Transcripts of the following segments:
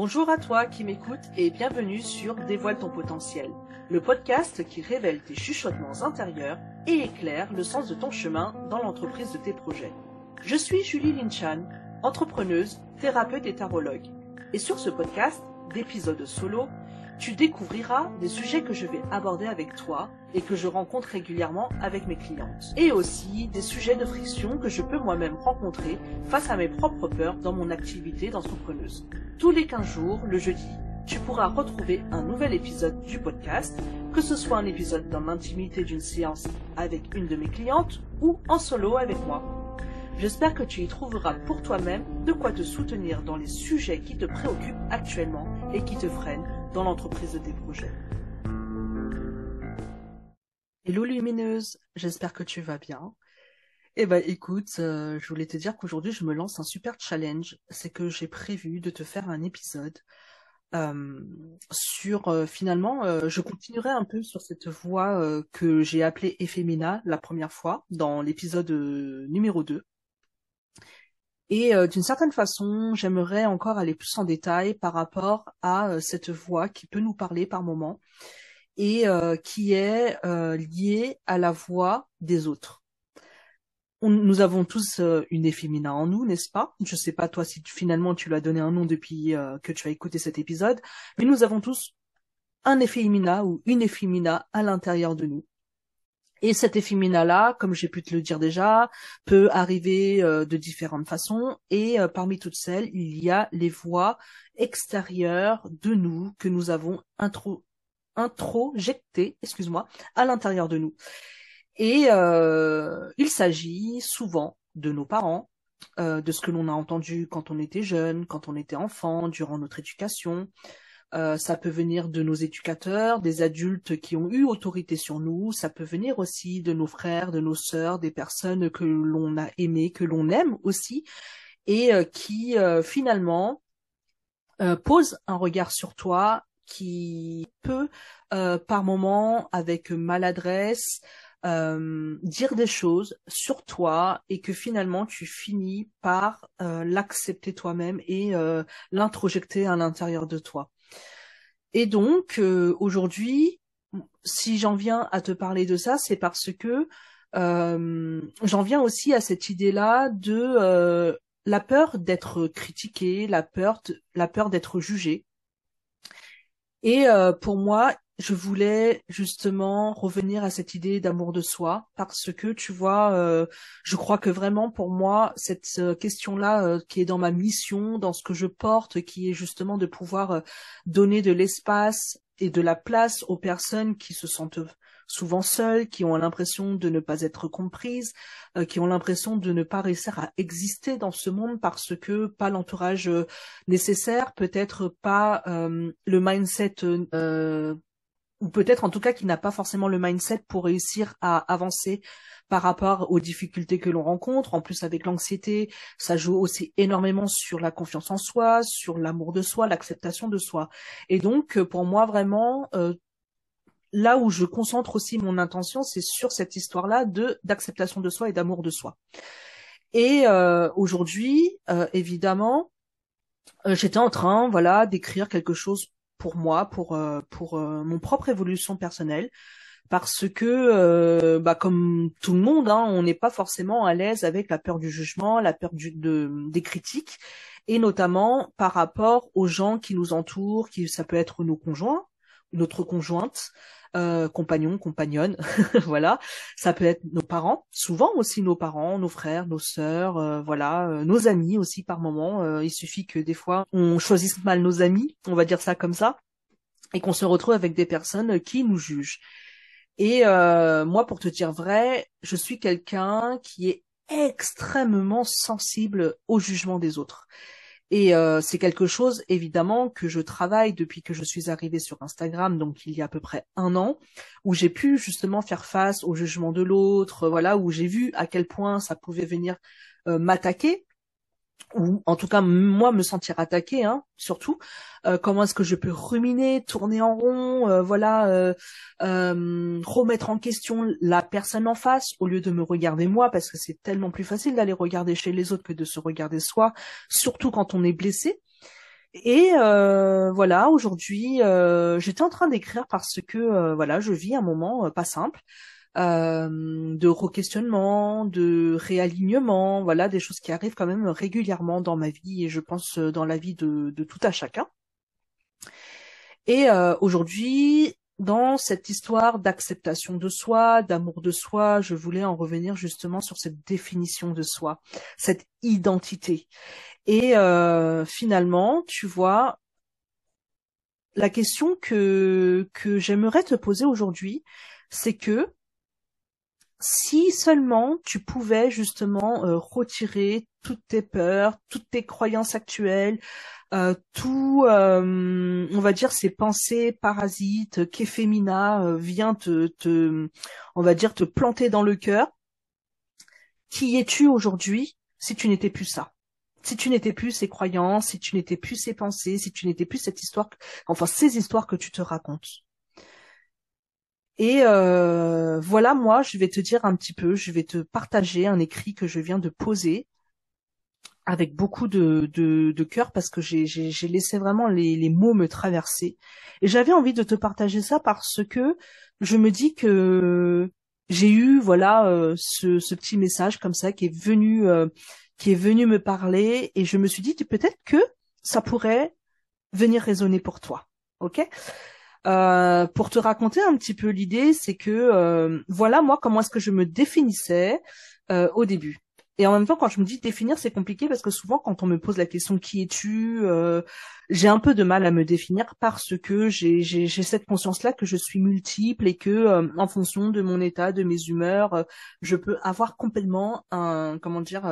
Bonjour à toi qui m'écoutes et bienvenue sur Dévoile ton potentiel, le podcast qui révèle tes chuchotements intérieurs et éclaire le sens de ton chemin dans l'entreprise de tes projets. Je suis Julie Linchan, entrepreneuse, thérapeute et tarologue. Et sur ce podcast, d'épisodes solo, tu découvriras des sujets que je vais aborder avec toi et que je rencontre régulièrement avec mes clientes. Et aussi des sujets de friction que je peux moi-même rencontrer face à mes propres peurs dans mon activité d'entrepreneuse. Tous les 15 jours, le jeudi, tu pourras retrouver un nouvel épisode du podcast, que ce soit un épisode dans l'intimité d'une séance avec une de mes clientes ou en solo avec moi. J'espère que tu y trouveras pour toi-même de quoi te soutenir dans les sujets qui te préoccupent actuellement et qui te freinent dans l'entreprise de tes projets. Hello lumineuse, j'espère que tu vas bien. Eh ben écoute, euh, je voulais te dire qu'aujourd'hui je me lance un super challenge, c'est que j'ai prévu de te faire un épisode euh, sur euh, finalement, je continuerai un peu sur cette voix que j'ai appelée Ephémina la première fois dans l'épisode numéro 2. Et d'une certaine façon, j'aimerais encore aller plus en détail par rapport à cette voix qui peut nous parler par moment et euh, qui est liée à la voix des autres. nous avons tous une effémina en nous, n'est-ce pas? Je ne sais pas toi si finalement tu lui as donné un nom depuis que tu as écouté cet épisode, mais nous avons tous un effémina ou une effémina à l'intérieur de nous. Et cet effémina-là, comme j'ai pu te le dire déjà, peut arriver euh, de différentes façons. Et euh, parmi toutes celles, il y a les voix extérieures de nous que nous avons intro introjectées, excuse-moi, à l'intérieur de nous. Et euh, il s'agit souvent de nos parents, de ce que l'on a entendu quand on était jeune, quand on était enfant, durant notre éducation, euh, ça peut venir de nos éducateurs, des adultes qui ont eu autorité sur nous. Ça peut venir aussi de nos frères, de nos sœurs, des personnes que l'on a aimées, que l'on aime aussi, et euh, qui euh, finalement posent un regard sur toi qui peut, par moment, avec maladresse, dire des choses sur toi et que finalement tu finis par l'accepter toi-même et l'introjecter à l'intérieur de toi. Et donc, euh, aujourd'hui, si j'en viens à te parler de ça, c'est parce que euh, j'en viens aussi à cette idée-là de euh, la peur d'être critiqué, la peur, la peur d'être jugé. Et pour moi, je voulais justement revenir à cette idée d'amour de soi parce que tu vois, euh, je crois que vraiment pour moi cette euh, question-là euh, qui est dans ma mission, dans ce que je porte, qui est justement de pouvoir donner de l'espace et de la place aux personnes qui se sentent souvent seules, qui ont l'impression de ne pas être comprises, qui ont l'impression de ne pas réussir à exister dans ce monde parce que pas l'entourage nécessaire, peut-être pas le mindset ou peut-être en tout cas qui n'a pas forcément le mindset pour réussir à avancer par rapport aux difficultés que l'on rencontre. En plus, avec l'anxiété, ça joue aussi énormément sur la confiance en soi, sur l'amour de soi, l'acceptation de soi. Et donc, pour moi, vraiment, euh, là où je concentre aussi mon intention, c'est sur cette histoire-là de d'acceptation de soi et d'amour de soi. Et euh, aujourd'hui, euh, évidemment, j'étais en train, voilà, d'écrire quelque chose pour moi, pour euh, pour euh, mon propre évolution personnelle, parce que euh, bah comme tout le monde, hein, on n'est pas forcément à l'aise avec la peur du jugement, la peur du, de des critiques, et notamment par rapport aux gens qui nous entourent, qui ça peut être nos conjoints, notre conjointe, euh, compagnons, compagnonnes, voilà. Ça peut être nos parents, souvent aussi nos parents, nos frères, nos sœurs, euh, voilà, euh, nos amis aussi par moment. Euh, il suffit que des fois on choisisse mal nos amis, on va dire ça comme ça, et qu'on se retrouve avec des personnes qui nous jugent. Et moi, pour te dire vrai, je suis quelqu'un qui est extrêmement sensible au jugement des autres. Et euh, c'est quelque chose, évidemment, que je travaille depuis que je suis arrivée sur Instagram, donc il y a à peu près un an, où j'ai pu justement faire face au jugement de l'autre, voilà, où j'ai vu à quel point ça pouvait venir euh, m'attaquer, ou en tout cas moi me sentir attaqué hein, surtout euh, comment est-ce que je peux ruminer tourner en rond euh, voilà euh, remettre en question la personne en face au lieu de me regarder moi parce que c'est tellement plus facile d'aller regarder chez les autres que de se regarder soi surtout quand on est blessé. Et voilà, aujourd'hui, j'étais en train d'écrire parce que voilà, je vis un moment pas simple de re-questionnement, de réalignement, voilà, des choses qui arrivent quand même régulièrement dans ma vie et je pense dans la vie de, de tout à chacun. Et aujourd'hui, dans cette histoire d'acceptation de soi, d'amour de soi, je voulais en revenir justement sur cette définition de soi, cette identité. Et euh, finalement, tu vois, la question que, que j'aimerais te poser aujourd'hui, c'est que si seulement tu pouvais justement euh, retirer toutes tes peurs, toutes tes croyances actuelles, euh, tout, euh, on va dire, ces pensées parasites qu'Ephémina euh, vient te, te, on va dire, te planter dans le cœur. Qui es-tu aujourd'hui si tu n'étais plus ça? Si tu n'étais plus ces croyances, si tu n'étais plus ces pensées, si tu n'étais plus cette histoire, enfin ces histoires que tu te racontes. Et euh, voilà, moi, je vais te dire un petit peu, je vais te partager un écrit que je viens de poser avec beaucoup de, de, de cœur parce que j'ai laissé vraiment les, mots me traverser. Et j'avais envie de te partager ça parce que je me dis que j'ai eu voilà euh, ce, ce, petit message comme ça qui est venu euh, qui est venu me parler et je me suis dit peut-être que ça pourrait venir résonner pour toi. Ok? Euh, pour te raconter un petit peu l'idée, c'est que voilà moi comment est-ce que je me définissais au début. Et en même temps, quand je me dis définir, c'est compliqué parce que souvent, quand on me pose la question qui es-tu, euh, j'ai un peu de mal à me définir parce que j'ai cette conscience-là que je suis multiple et que, euh, en fonction de mon état, de mes humeurs, euh, je peux avoir complètement un, comment dire,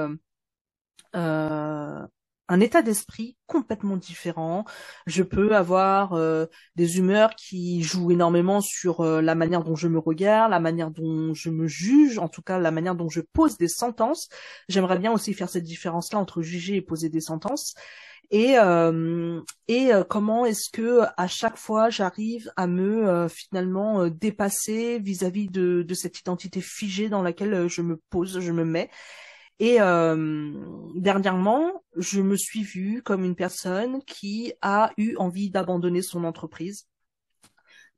un état d'esprit complètement différent. Je peux avoir euh, des humeurs qui jouent énormément sur euh, la manière dont je me regarde, la manière dont je me juge, en tout cas la manière dont je pose des sentences. J'aimerais bien aussi faire cette différence-là entre juger et poser des sentences. Et, euh, comment est-ce que à chaque fois j'arrive à me finalement dépasser vis-à-vis de cette identité figée dans laquelle je me pose, je me mets? Et euh, dernièrement, je me suis vue comme une personne qui a eu envie d'abandonner son entreprise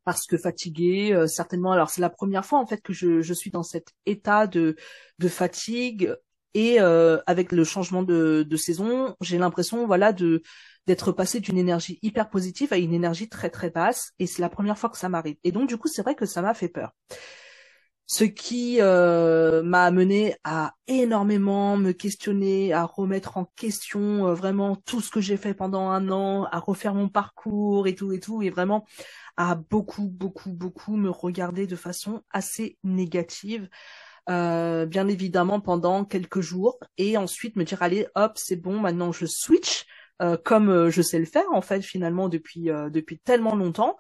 parce que fatiguée, euh, certainement. Alors c'est la première fois en fait que je, je suis dans cet état de, de fatigue et euh, avec le changement de, de saison, j'ai l'impression voilà de d'être passé d'une énergie hyper positive à une énergie très très basse et c'est la première fois que ça m'arrive. Et donc du coup c'est vrai que ça m'a fait peur ce qui euh, m'a amené à énormément me questionner, à remettre en question euh, vraiment tout ce que j'ai fait pendant un an, à refaire mon parcours et tout et tout, et vraiment à beaucoup, beaucoup, beaucoup me regarder de façon assez négative. Euh, bien évidemment pendant quelques jours et ensuite me dire allez hop c'est bon maintenant je switch comme je sais le faire en fait finalement depuis depuis tellement longtemps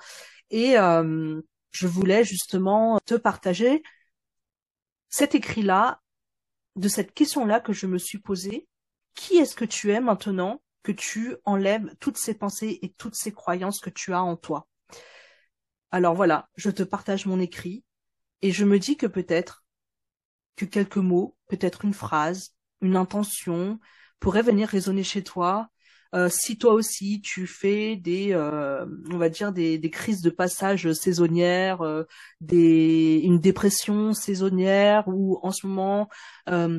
et je voulais justement te partager cet écrit-là, de cette question-là que je me suis posée, qui est-ce que tu es maintenant que tu enlèves toutes ces pensées et toutes ces croyances que tu as en toi? Alors voilà, je te partage mon écrit et je me dis que peut-être que quelques mots, peut-être une phrase, une intention pourraient venir résonner chez toi euh, si toi aussi tu fais des, euh, on va dire des, des, crises de passage saisonnières, euh, des, une dépression saisonnière, ou en ce moment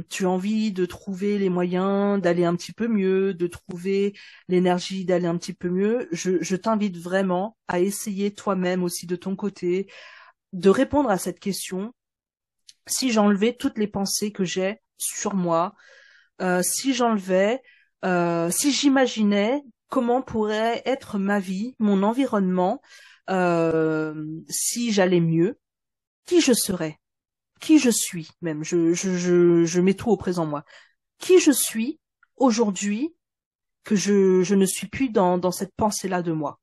tu as envie de trouver les moyens d'aller un petit peu mieux, de trouver l'énergie d'aller un petit peu mieux, je, je t'invite vraiment à essayer toi-même aussi de ton côté de répondre à cette question. Si j'enlevais toutes les pensées que j'ai sur moi, si j'enlevais euh, si j'imaginais comment pourrait être ma vie, mon environnement, euh, si j'allais mieux, qui je serais, qui je suis même, je, je, je, je mets tout au présent moi, qui je suis aujourd'hui que je, je ne suis plus dans, dans cette pensée-là de moi?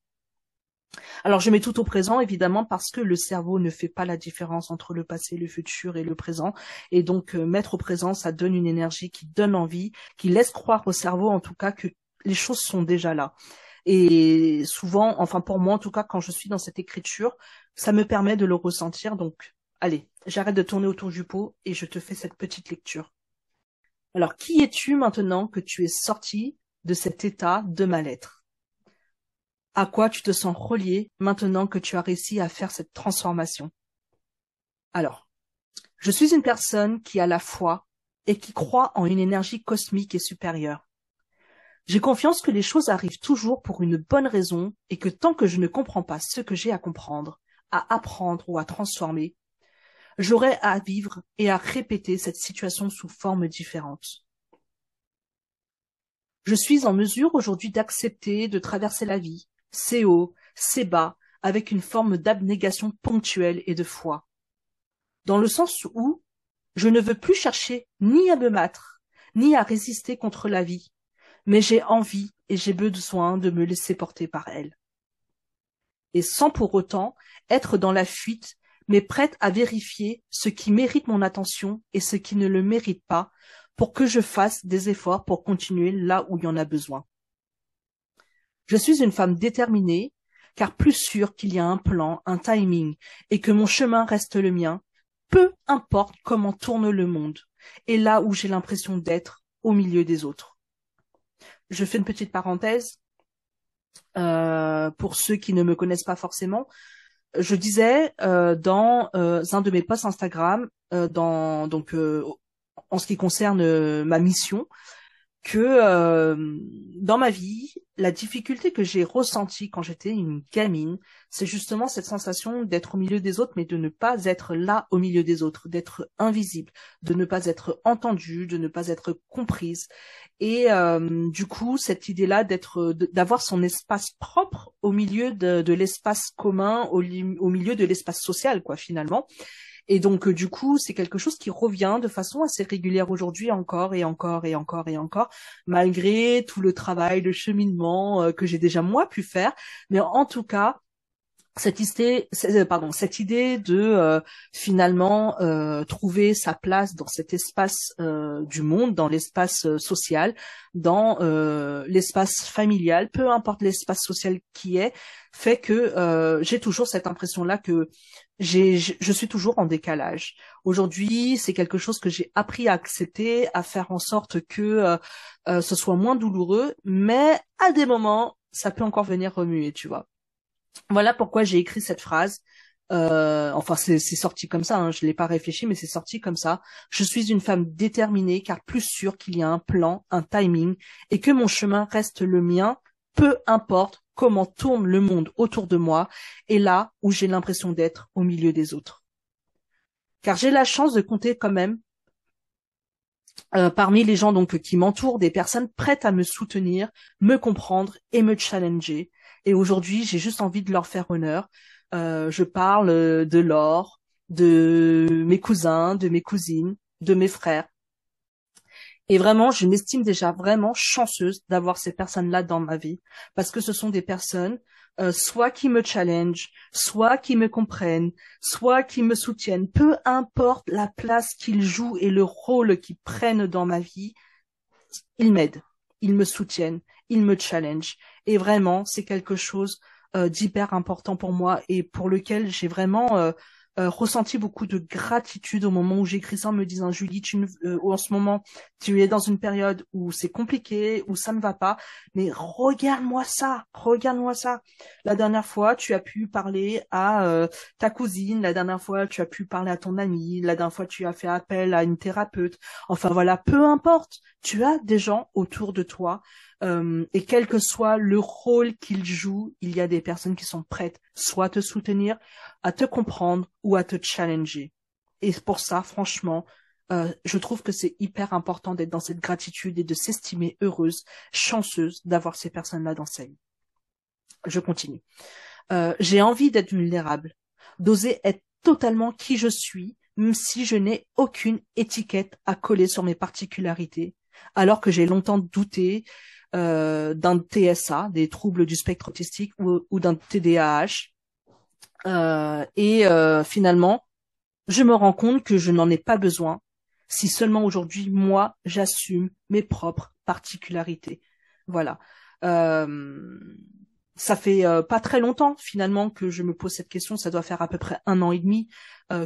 Alors je mets tout au présent évidemment parce que le cerveau ne fait pas la différence entre le passé, le futur et le présent. Et donc euh, mettre au présent, ça donne une énergie qui donne envie, qui laisse croire au cerveau en tout cas que les choses sont déjà là. Et souvent, enfin pour moi en tout cas, quand je suis dans cette écriture, ça me permet de le ressentir. Donc allez, j'arrête de tourner autour du pot et je te fais cette petite lecture. Alors qui es-tu maintenant que tu es sorti de cet état de mal-être? À quoi tu te sens relié maintenant que tu as réussi à faire cette transformation? Alors, je suis une personne qui a la foi et qui croit en une énergie cosmique et supérieure. J'ai confiance que les choses arrivent toujours pour une bonne raison et que tant que je ne comprends pas ce que j'ai à comprendre, à apprendre ou à transformer, j'aurai à vivre et à répéter cette situation sous forme différente. Je suis en mesure aujourd'hui d'accepter de traverser la vie, c'est haut, c'est bas, avec une forme d'abnégation ponctuelle et de foi. Dans le sens où je ne veux plus chercher ni à me battre, ni à résister contre la vie, mais j'ai envie et j'ai besoin de me laisser porter par elle. Et sans pour autant être dans la fuite, mais prête à vérifier ce qui mérite mon attention et ce qui ne le mérite pas, pour que je fasse des efforts pour continuer là où il y en a besoin. Je suis une femme déterminée, car plus sûre qu'il y a un plan, un timing, et que mon chemin reste le mien, peu importe comment tourne le monde, et là où j'ai l'impression d'être au milieu des autres. Je fais une petite parenthèse euh, pour ceux qui ne me connaissent pas forcément. Je disais euh, dans euh, un de mes posts Instagram, dans donc en ce qui concerne ma mission, que euh, dans ma vie, la difficulté que j'ai ressentie quand j'étais une gamine, c'est justement cette sensation d'être au milieu des autres, mais de ne pas être là au milieu des autres, d'être invisible, de ne pas être entendue, de ne pas être comprise. Et euh, du coup, cette idée-là d'être, d'avoir son espace propre au milieu de, de l'espace commun, au, au milieu de l'espace social, quoi, finalement. Et donc, euh, du coup, c'est quelque chose qui revient de façon assez régulière aujourd'hui encore et encore et encore et encore, malgré tout le travail, de cheminement euh, que j'ai déjà moi pu faire. Mais en tout cas, cette idée, euh, pardon, cette idée de finalement trouver sa place dans cet espace du monde, dans l'espace social, dans l'espace familial, peu importe l'espace social qui est, fait que j'ai toujours cette impression-là que j'ai, je suis toujours en décalage. Aujourd'hui, c'est quelque chose que j'ai appris à accepter, à faire en sorte que euh, euh, ce soit moins douloureux, mais à des moments, ça peut encore venir remuer, tu vois. Voilà pourquoi j'ai écrit cette phrase. Euh, enfin, c'est sorti comme ça. Hein, je l'ai pas réfléchi, mais c'est sorti comme ça. Je suis une femme déterminée, car plus sûre qu'il y a un plan, un timing, et que mon chemin reste le mien, peu importe comment tourne le monde autour de moi et là où j'ai l'impression d'être au milieu des autres. Car j'ai la chance de compter quand même euh, parmi les gens donc qui m'entourent des personnes prêtes à me soutenir, me comprendre et me challenger. Et aujourd'hui, j'ai juste envie de leur faire honneur. Euh, je parle de Laure, de mes cousins, de mes cousines, de mes frères, et vraiment, je m'estime déjà vraiment chanceuse d'avoir ces personnes-là dans ma vie, parce que ce sont des personnes euh, soit qui me challenge, soit qui me comprennent, soit qui me soutiennent. Peu importe la place qu'ils jouent et le rôle qu'ils prennent dans ma vie, ils m'aident, ils me soutiennent, ils me challenge. Et vraiment, c'est quelque chose euh, d'hyper important pour moi et pour lequel j'ai vraiment euh, euh, ressenti beaucoup de gratitude au moment où j'écris ça en me disant Julie, tu euh, en ce moment tu es dans une période où c'est compliqué, où ça ne va pas, mais regarde-moi ça, regarde-moi ça. La dernière fois, tu as pu parler à euh, ta cousine, la dernière fois, tu as pu parler à ton ami, la dernière fois, tu as fait appel à une thérapeute. Enfin voilà, peu importe, tu as des gens autour de toi euh, et quel que soit le rôle qu'ils jouent, il y a des personnes qui sont prêtes soit à te soutenir, à te comprendre ou à te challenger. Et pour ça, franchement, euh, je trouve que c'est hyper important d'être dans cette gratitude et de s'estimer heureuse, chanceuse d'avoir ces personnes-là dans sa vie. Je continue. Euh, j'ai envie d'être vulnérable, d'oser être totalement qui je suis, même si je n'ai aucune étiquette à coller sur mes particularités, alors que j'ai longtemps douté euh, d'un TSA, des troubles du spectre autistique, ou, d'un TDAH. Euh, et euh, finalement, je me rends compte que je n'en ai pas besoin si seulement aujourd'hui, moi, j'assume mes propres particularités. Voilà. ça fait pas très longtemps finalement que je me pose cette question. Ça doit faire à peu près un an et demi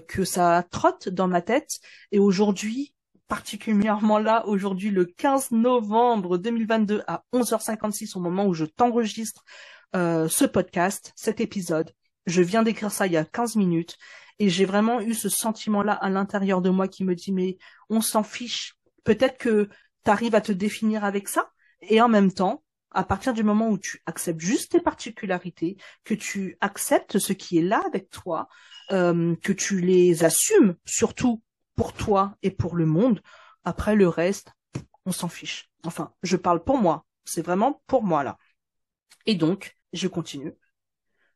que ça trotte dans ma tête. Et aujourd'hui, particulièrement là aujourd'hui le 15 novembre 2022 à 11h56 au moment où je t'enregistre euh, ce podcast, cet épisode. Je viens d'écrire ça il y a 15 minutes et j'ai vraiment eu ce sentiment-là à l'intérieur de moi qui me dit mais on s'en fiche. Peut-être que tu arrives à te définir avec ça et en même temps, à partir du moment où tu acceptes juste tes particularités, que tu acceptes ce qui est là avec toi, euh, que tu les assumes, surtout pour toi et pour le monde, après le reste, on s'en fiche. Enfin, je parle pour moi. C'est vraiment pour moi là. Et donc, je continue.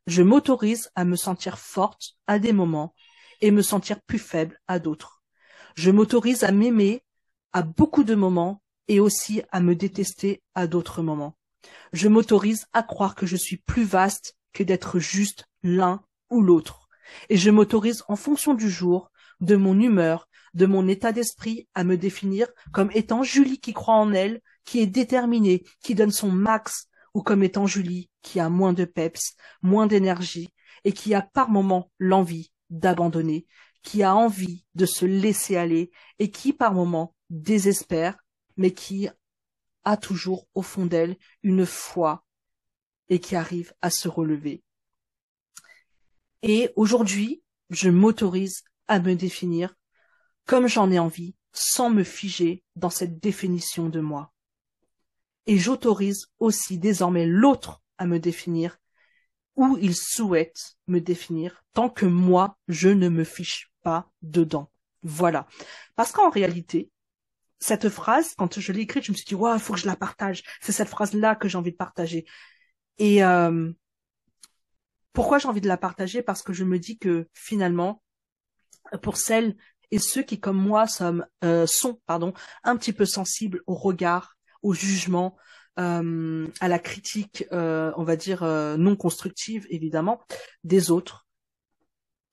Je m'autorise à me sentir forte à des moments et me sentir plus faible à d'autres. Je m'autorise à m'aimer à beaucoup de moments et aussi à me détester à d'autres moments. Je m'autorise à croire que je suis plus vaste que d'être juste l'un ou l'autre. Et je m'autorise en fonction du jour, de mon humeur, de mon état d'esprit à me définir comme étant Julie qui croit en elle, qui est déterminée, qui donne son max, ou comme étant Julie qui a moins de peps, moins d'énergie, et qui a par moments l'envie d'abandonner, qui a envie de se laisser aller, et qui par moments désespère, mais qui a toujours au fond d'elle une foi et qui arrive à se relever. Et aujourd'hui, je m'autorise à me définir comme j'en ai envie, sans me figer dans cette définition de moi. Et j'autorise aussi désormais l'autre à me définir où il souhaite me définir tant que moi, je ne me fiche pas dedans. Voilà. Parce qu'en réalité, cette phrase, quand je l'ai écrite, je me suis dit, il faut que je la partage. C'est cette phrase-là que j'ai envie de partager. Et euh, pourquoi j'ai envie de la partager? Parce que je me dis que finalement, pour celles et ceux qui, comme moi, euh, sont pardon, un petit peu sensibles au regard, au jugement, euh, à la critique, euh, on va dire non constructive évidemment, des autres.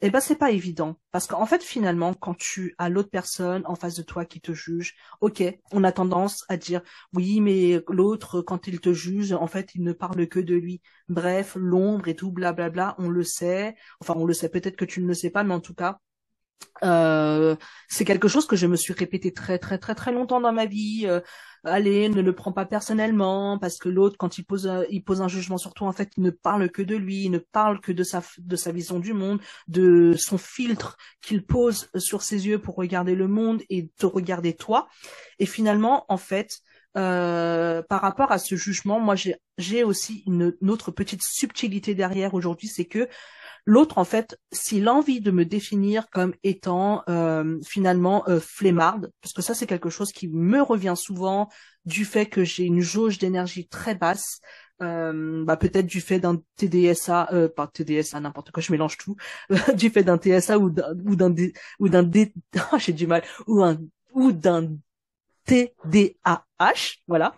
Eh ben c'est pas évident parce qu'en fait finalement quand tu as l'autre personne en face de toi qui te juge, ok, on a tendance à dire oui mais l'autre quand il te juge en fait il ne parle que de lui. Bref l'ombre et tout blablabla, on le sait. Enfin on le sait peut-être que tu ne le sais pas mais en tout cas euh, c'est quelque chose que je me suis répété très très très très longtemps dans ma vie. Euh, allez, ne le prends pas personnellement parce que l'autre, quand il pose un, il pose un jugement sur toi, en fait, il ne parle que de lui, il ne parle que de sa de sa vision du monde, de son filtre qu'il pose sur ses yeux pour regarder le monde et te regarder toi. Et finalement, en fait, euh, par rapport à ce jugement, moi j'ai aussi une, autre petite subtilité derrière aujourd'hui, c'est que L'autre, en fait, s'il a envie de me définir comme étant euh, finalement euh, parce que ça c'est quelque chose qui me revient souvent du fait que j'ai une jauge d'énergie très basse, euh, bah, peut-être du fait d'un TDSA, euh, pas TDSA, n'importe quoi, je mélange tout, du fait d'un TSA ou d'un ou d'un ou d'un j'ai du mal, ou un ou d'un TDAH, voilà.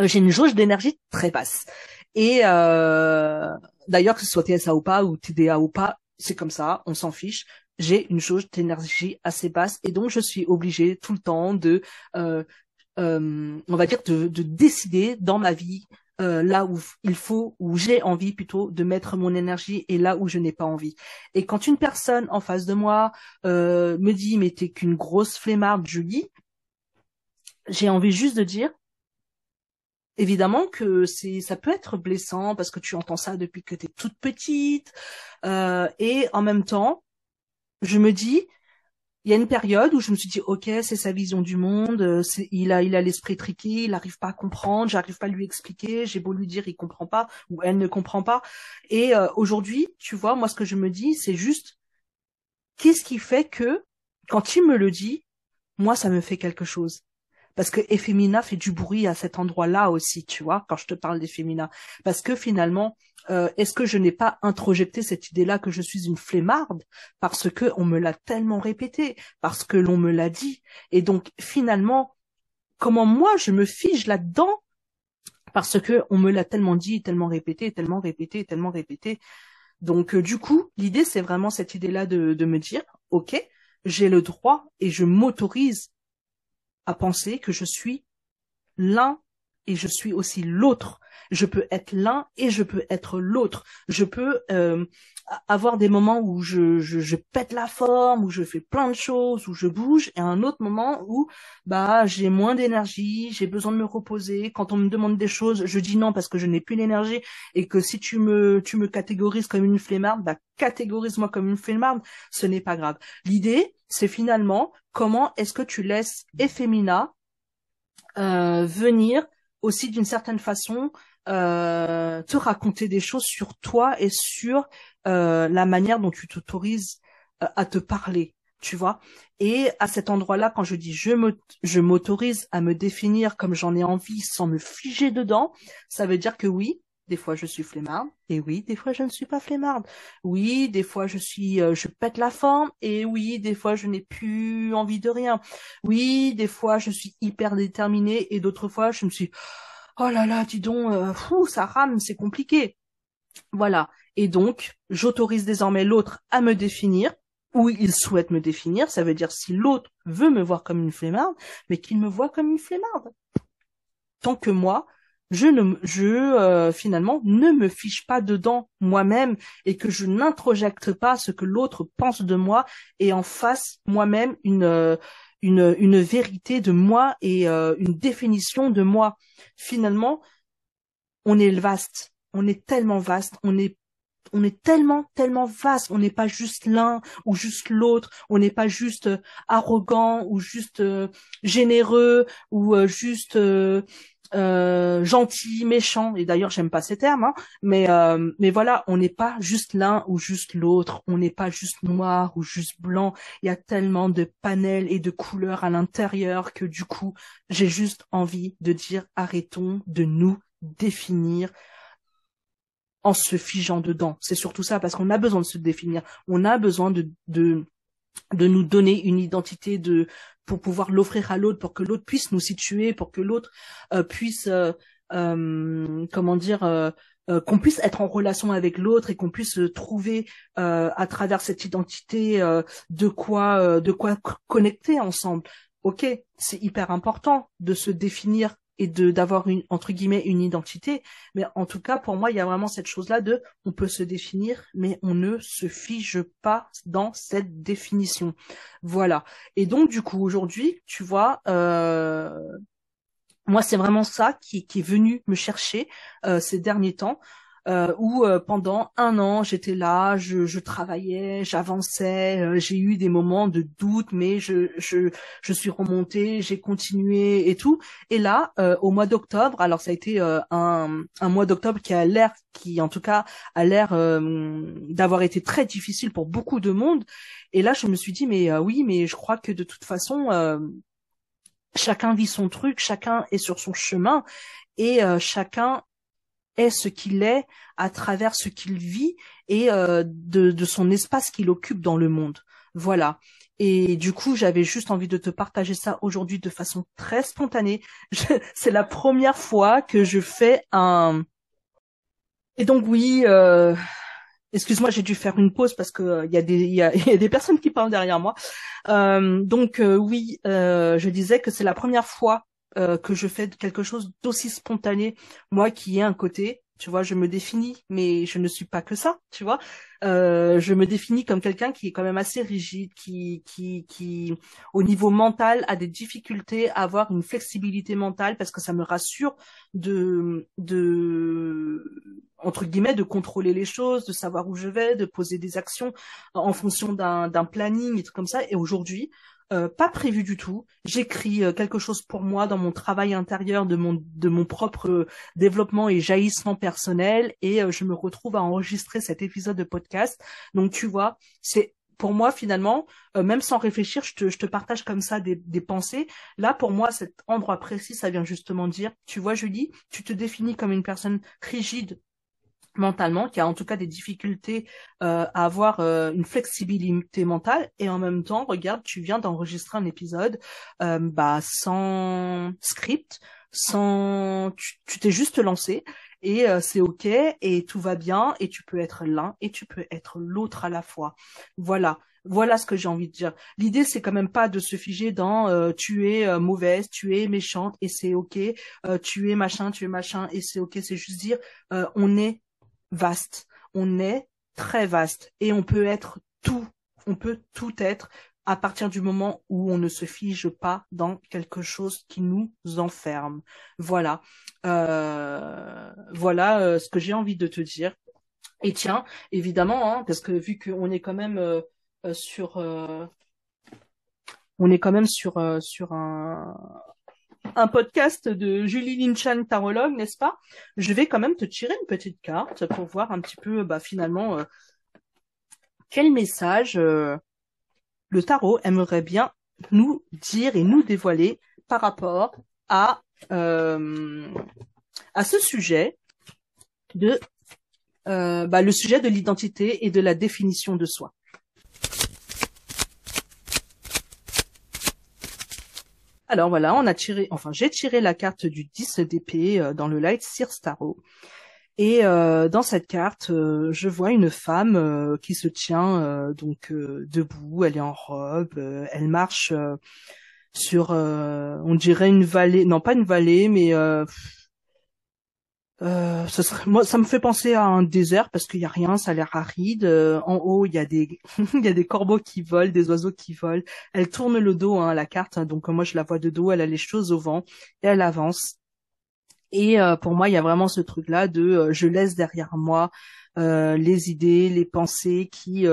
Euh, j'ai une jauge d'énergie très basse. Et euh, D'ailleurs, que ce soit TSA ou pas, ou TDA ou pas, c'est comme ça, on s'en fiche. J'ai une jauge d'énergie assez basse et donc je suis obligée tout le temps de, euh, euh, on va dire, de, de décider dans ma vie euh, là où il faut, où j'ai envie plutôt de mettre mon énergie et là où je n'ai pas envie. Et quand une personne en face de moi euh, me dit mais t'es qu'une grosse flemmarde, Julie, j'ai envie juste de dire évidemment que c'est ça peut être blessant parce que tu entends ça depuis que tu es toute petite euh, et en même temps je me dis il y a une période où je me suis dit ok c'est sa vision du monde euh, il a il a l'esprit triqué il n'arrive pas à comprendre j'arrive pas à lui expliquer j'ai beau lui dire il comprend pas ou elle ne comprend pas. Et euh, aujourd'hui tu vois moi ce que je me dis c'est juste qu'est-ce qui fait que quand il me le dit moi ça me fait quelque chose? Parce que Effemina fait du bruit à cet endroit-là aussi, tu vois, quand je te parle d'Effemina. Parce que finalement, euh, est-ce que je n'ai pas introjecté cette idée-là que je suis une flemmarde parce que on me l'a tellement répété, parce que l'on me l'a dit, et donc finalement, comment moi je me fige là-dedans parce que on me l'a tellement dit, tellement répété, tellement répété, tellement répété. Donc euh, du coup, l'idée c'est vraiment cette idée-là de, de me dire, ok, j'ai le droit et je m'autorise à penser que je suis l'un et je suis aussi l'autre. Je peux être l'un et je peux être l'autre. Je peux euh, avoir des moments où je, je, je, pète la forme, où je fais plein de choses, où je bouge, et un autre moment où bah j'ai moins d'énergie, j'ai besoin de me reposer. Quand on me demande des choses, je dis non parce que je n'ai plus l'énergie, et que si tu me tu me catégorises comme une flemmarde, bah catégorise-moi comme une flemmarde, ce n'est pas grave. L'idée, c'est finalement comment est-ce que tu laisses Ephémina euh, venir aussi d'une certaine façon euh, te raconter des choses sur toi et sur euh, la manière dont tu t'autorises euh, à te parler, tu vois. Et à cet endroit-là, quand je dis je me, je m'autorise à me définir comme j'en ai envie sans me figer dedans, ça veut dire que oui, des fois je suis flemmarde et oui, des fois je ne suis pas flemmarde. Oui, des fois je suis, euh, je pète la forme et oui, des fois je n'ai plus envie de rien. Oui, des fois je suis hyper déterminée et d'autres fois je me suis oh là là, dis donc, euh, fou, ça rame, c'est compliqué. Voilà. Et donc, j'autorise désormais l'autre à me définir, ou il souhaite me définir, ça veut dire si l'autre veut me voir comme une flemmarde, mais qu'il me voit comme une flemmarde. Tant que moi, je ne, je euh, finalement ne me fiche pas dedans moi-même et que je n'introjecte pas ce que l'autre pense de moi et en fasse moi-même une euh, une, une vérité de moi et euh, une définition de moi. Finalement, on est vaste, on est tellement vaste, on est on est tellement tellement vaste, on n'est pas juste l'un ou juste l'autre, on n'est pas juste arrogant ou juste généreux ou juste euh, gentil, méchant, et d'ailleurs j'aime pas ces termes, hein, mais euh, mais voilà, on n'est pas juste l'un ou juste l'autre, on n'est pas juste noir ou juste blanc. Il y a tellement de panels et de couleurs à l'intérieur que du coup j'ai juste envie de dire arrêtons de nous définir en se figeant dedans. C'est surtout ça parce qu'on a besoin de se définir, on a besoin de de de nous donner une identité de pour pouvoir l'offrir à l'autre, pour que l'autre puisse nous situer, pour que l'autre euh, puisse, euh, euh, comment dire, qu'on puisse être en relation avec l'autre et qu'on puisse trouver à travers cette identité de quoi, de quoi connecter ensemble. Ok, c'est hyper important de se définir et de d'avoir une entre guillemets une identité. Mais en tout cas pour moi il y a vraiment cette chose là de on peut se définir mais on ne se fige pas dans cette définition. Voilà. Et donc du coup aujourd'hui tu vois euh, moi c'est vraiment ça qui, qui est venu me chercher euh, ces derniers temps euh, où euh, pendant un an j'étais là, je, je travaillais, j'avançais, euh, j'ai eu des moments de doute, mais je, je, je suis remontée, j'ai continué et tout. Et là, euh, au mois d'octobre, alors ça a été un, un mois d'octobre qui a l'air, qui en tout cas a l'air d'avoir été très difficile pour beaucoup de monde. Et là, je me suis dit, mais oui, mais je crois que de toute façon chacun vit son truc, chacun est sur son chemin et chacun est ce qu'il est à travers ce qu'il vit et euh, de, de, son espace qu'il occupe dans le monde. Voilà. Et du coup, j'avais juste envie de te partager ça aujourd'hui de façon très spontanée. C'est la première fois que je fais un... Et donc oui, euh... excuse-moi, j'ai dû faire une pause parce que il euh, y, a des, y, a, y a des personnes qui parlent derrière moi. Euh, donc euh, oui, je disais que c'est la première fois euh, que je fais quelque chose d'aussi spontané, moi qui ai un côté, tu vois, je me définis, mais je ne suis pas que ça, tu vois. Euh, je me définis comme quelqu'un qui est quand même assez rigide, qui, qui, qui, au niveau mental, a des difficultés à avoir une flexibilité mentale parce que ça me rassure de, de, entre guillemets, de contrôler les choses, de savoir où je vais, de poser des actions en fonction d'un, planning et tout comme ça. Et aujourd'hui, euh, pas prévu du tout. J'écris euh, quelque chose pour moi dans mon travail intérieur de mon de mon propre euh, développement et jaillissement personnel et je me retrouve à enregistrer cet épisode de podcast. Donc tu vois, c'est pour moi finalement, même sans réfléchir, je te, je te partage comme ça des, des pensées. Là, pour moi, cet endroit précis, ça vient justement dire, tu vois, Julie, tu te définis comme une personne rigide mentalement, qui a en tout cas des difficultés euh, à avoir euh, une flexibilité mentale, et en même temps, regarde, tu viens d'enregistrer un épisode euh, bah, sans script, sans, tu t'es juste lancé, et euh, c'est ok et tout va bien et tu peux être l'un et tu peux être l'autre à la fois. Voilà. Voilà ce que j'ai envie de dire. L'idée, c'est quand même pas de se figer dans euh, tu es euh, mauvaise, tu es méchante et c'est ok, tu es machin, tu es machin et c'est ok. C'est juste dire on est vaste, on est très vaste et on peut être tout, on peut tout être à partir du moment où on ne se fige pas dans quelque chose qui nous enferme. Voilà, euh, voilà euh, ce que j'ai envie de te dire. Et tiens, évidemment, hein, parce que vu qu'on est quand même euh, sur, on est quand même sur sur un un podcast de Julie Linchan tarologue, n'est-ce pas? Je vais quand même te tirer une petite carte pour voir un petit peu, bah, finalement, quel message le tarot aimerait bien nous dire et nous dévoiler par rapport à, euh, à ce sujet de euh, bah, le sujet de l'identité et de la définition de soi. Alors voilà, on a tiré, enfin j'ai tiré la carte du 10 d'épée euh, dans le Light Sears Tarot. Et euh, dans cette carte, euh, je vois une femme qui se tient donc debout. Elle est en robe. elle marche sur, on dirait une vallée. Non, pas une vallée, mais ça serait, moi, ça me fait penser à un désert parce qu'il y a rien, ça a l'air aride. en haut, il y a des, il y a des corbeaux qui volent, des oiseaux qui volent. Elle tourne le dos hein, à la carte, hein, donc moi je la vois de dos. Elle a les choses au vent et elle avance. Et euh, pour moi, il y a vraiment ce truc-là de euh, je laisse derrière moi euh, les idées, les pensées qui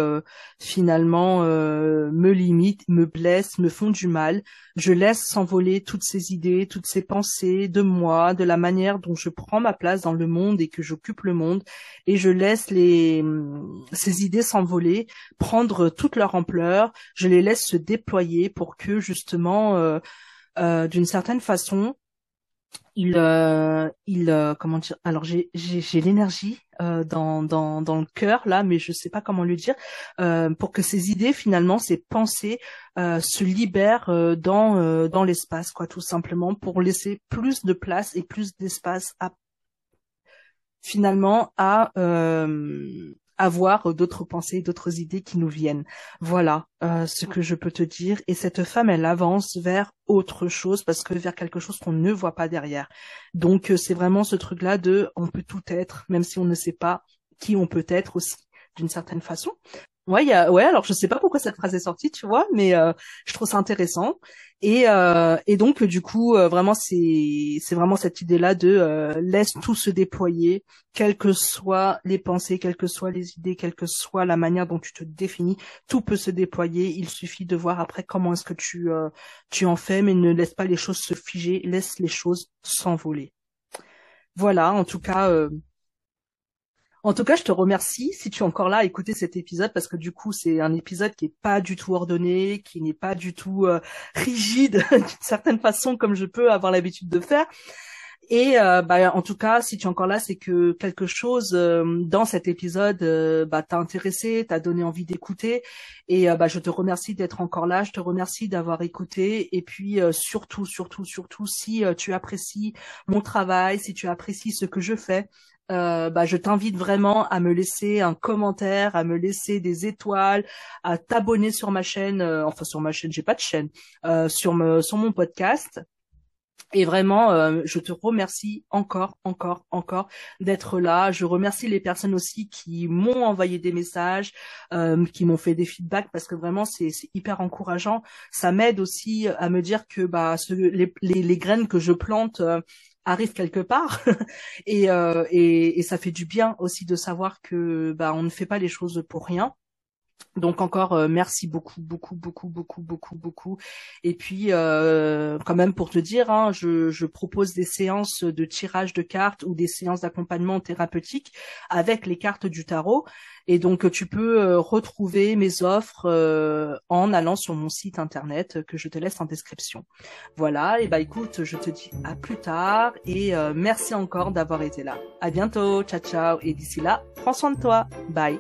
finalement me limitent, me blessent, me font du mal. Je laisse s'envoler toutes ces idées, toutes ces pensées de moi, de la manière dont je prends ma place dans le monde et que j'occupe le monde, et je laisse les ces idées s'envoler, prendre toute leur ampleur. Je les laisse se déployer pour que justement, d'une certaine façon, il euh, il euh, comment dire alors j'ai j'ai l'énergie euh, dans dans dans le cœur là mais je sais pas comment le dire euh, pour que ces idées finalement ces pensées euh, se libèrent euh, dans dans l'espace quoi tout simplement pour laisser plus de place et plus d'espace à finalement à avoir d'autres pensées, d'autres idées qui nous viennent. Voilà euh, ce que je peux te dire. Et cette femme, elle avance vers autre chose parce que vers quelque chose qu'on ne voit pas derrière. Donc euh, c'est vraiment ce truc-là de on peut tout être, même si on ne sait pas qui on peut être aussi d'une certaine façon. Ouais, y ouais. Alors je sais pas pourquoi cette phrase est sortie, tu vois, mais euh, je trouve ça intéressant. Et euh, donc du coup, euh, vraiment c'est vraiment cette idée-là de laisse tout se déployer, quelles que soient les pensées, quelles que soient les idées, quelle que soit la manière dont tu te définis, tout peut se déployer. Il suffit de voir après comment est-ce que tu tu en fais, mais ne laisse pas les choses se figer, laisse les choses s'envoler. Voilà, en tout cas. En tout cas, je te remercie si tu es encore là à écouter cet épisode parce que du coup, c'est un épisode qui est pas du tout ordonné, qui n'est pas du tout euh, rigide d'une certaine façon comme je peux avoir l'habitude de faire. Et euh, bah, en tout cas, si tu es encore là, c'est que quelque chose euh, dans cet épisode bah, t'a intéressé, t'a donné envie d'écouter. Et bah, je te remercie d'être encore là. Je te remercie d'avoir écouté. Et puis surtout, surtout, surtout, si tu apprécies mon travail, si tu apprécies ce que je fais, euh, bah, je t'invite vraiment à me laisser un commentaire, à me laisser des étoiles, à t'abonner sur ma chaîne, euh, enfin sur ma chaîne, j'ai pas de chaîne, euh, sur, mon podcast. Et vraiment, euh, je te remercie encore, encore, encore d'être là. Je remercie les personnes aussi qui m'ont envoyé des messages, qui m'ont fait des feedbacks parce que vraiment c'est hyper encourageant. Ça m'aide aussi à me dire que bah les, graines que je plante arrive quelque part. Et, euh, et, et ça fait du bien aussi de savoir que bah on ne fait pas les choses pour rien. Donc encore euh, merci beaucoup beaucoup beaucoup beaucoup beaucoup beaucoup. Et puis euh, quand même pour te dire hein, je, je, propose des séances de tirage de cartes ou des séances d'accompagnement thérapeutique avec les cartes du tarot et donc tu peux euh, retrouver mes offres euh, en allant sur mon site internet que je te laisse en description. Voilà et bah écoute je te dis à plus tard et merci encore d'avoir été là. À bientôt ciao ciao et d'ici là prends soin de toi. Bye